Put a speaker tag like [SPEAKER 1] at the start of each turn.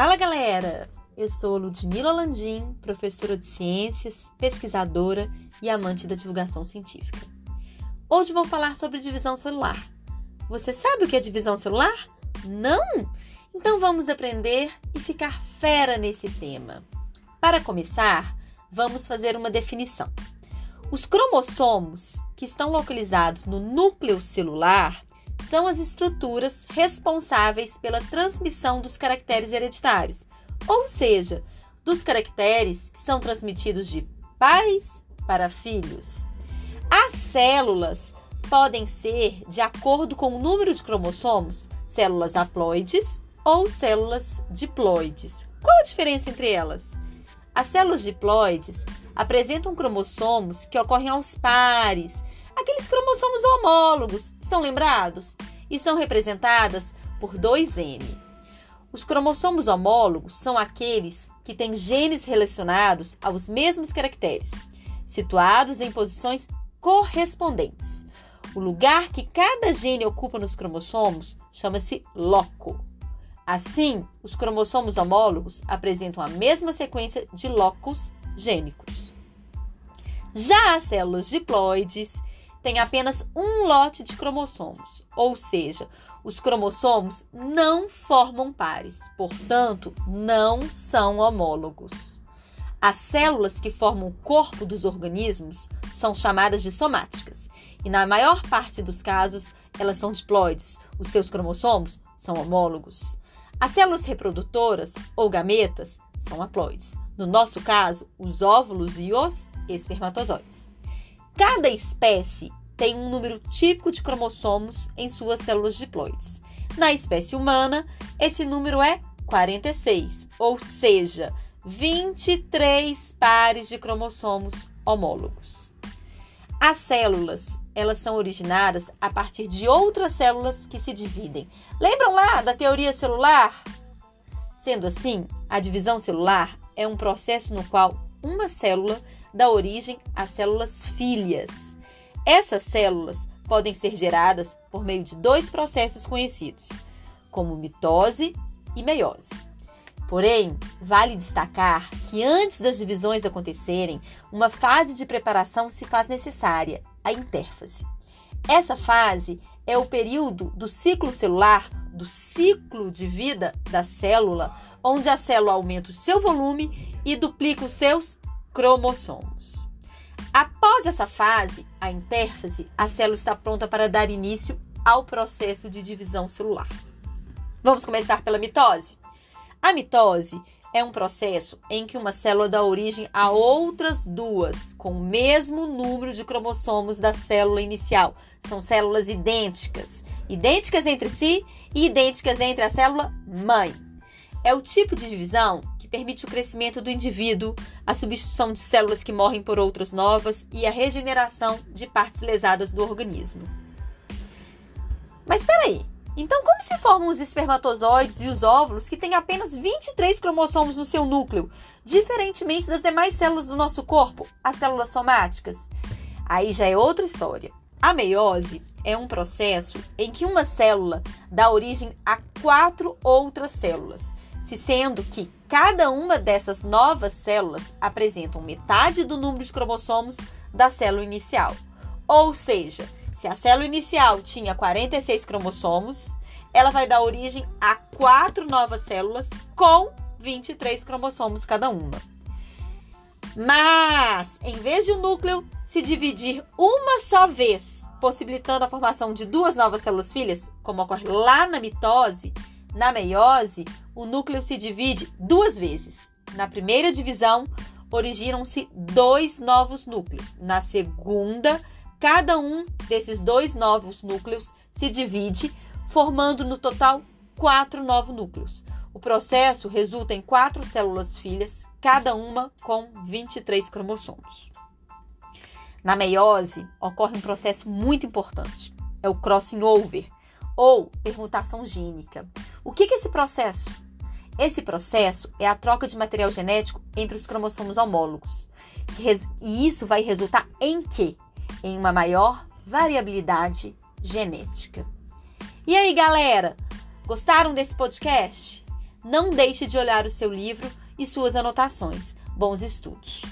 [SPEAKER 1] Fala galera! Eu sou Ludmila Landim, professora de ciências, pesquisadora e amante da divulgação científica. Hoje vou falar sobre divisão celular. Você sabe o que é divisão celular? Não? Então vamos aprender e ficar fera nesse tema. Para começar, vamos fazer uma definição. Os cromossomos, que estão localizados no núcleo celular, são as estruturas responsáveis pela transmissão dos caracteres hereditários, ou seja, dos caracteres que são transmitidos de pais para filhos. As células podem ser de acordo com o número de cromossomos, células haploides ou células diploides. Qual a diferença entre elas? As células diploides apresentam cromossomos que ocorrem aos pares, aqueles cromossomos homólogos Estão lembrados? E são representadas por dois N. Os cromossomos homólogos são aqueles que têm genes relacionados aos mesmos caracteres, situados em posições correspondentes. O lugar que cada gene ocupa nos cromossomos chama-se loco. Assim, os cromossomos homólogos apresentam a mesma sequência de locos gênicos. Já as células diploides tem apenas um lote de cromossomos, ou seja, os cromossomos não formam pares, portanto, não são homólogos. As células que formam o corpo dos organismos são chamadas de somáticas, e na maior parte dos casos elas são diploides, os seus cromossomos são homólogos. As células reprodutoras ou gametas são haploides, no nosso caso, os óvulos e os espermatozoides. Cada espécie tem um número típico de cromossomos em suas células diploides. Na espécie humana, esse número é 46, ou seja, 23 pares de cromossomos homólogos. As células, elas são originadas a partir de outras células que se dividem. Lembram lá da teoria celular? Sendo assim, a divisão celular é um processo no qual uma célula dá origem a células filhas. Essas células podem ser geradas por meio de dois processos conhecidos, como mitose e meiose. Porém, vale destacar que antes das divisões acontecerem, uma fase de preparação se faz necessária, a intérfase. Essa fase é o período do ciclo celular, do ciclo de vida da célula, onde a célula aumenta o seu volume e duplica os seus cromossomos. Após essa fase, a intérfase, a célula está pronta para dar início ao processo de divisão celular. Vamos começar pela mitose. A mitose é um processo em que uma célula dá origem a outras duas com o mesmo número de cromossomos da célula inicial. São células idênticas, idênticas entre si e idênticas entre a célula mãe. É o tipo de divisão que permite o crescimento do indivíduo, a substituição de células que morrem por outras novas e a regeneração de partes lesadas do organismo. Mas espera aí, então como se formam os espermatozoides e os óvulos que têm apenas 23 cromossomos no seu núcleo, diferentemente das demais células do nosso corpo, as células somáticas? Aí já é outra história. A meiose é um processo em que uma célula dá origem a quatro outras células se sendo que cada uma dessas novas células apresentam metade do número de cromossomos da célula inicial. Ou seja, se a célula inicial tinha 46 cromossomos, ela vai dar origem a quatro novas células com 23 cromossomos cada uma. Mas, em vez de o núcleo se dividir uma só vez, possibilitando a formação de duas novas células filhas, como ocorre lá na mitose, na meiose, o núcleo se divide duas vezes. Na primeira divisão, originam-se dois novos núcleos. Na segunda, cada um desses dois novos núcleos se divide, formando no total quatro novos núcleos. O processo resulta em quatro células filhas, cada uma com 23 cromossomos. Na meiose, ocorre um processo muito importante. É o crossing over, ou permutação gênica. O que é esse processo? Esse processo é a troca de material genético entre os cromossomos homólogos. E isso vai resultar em quê? Em uma maior variabilidade genética. E aí, galera? Gostaram desse podcast? Não deixe de olhar o seu livro e suas anotações. Bons estudos!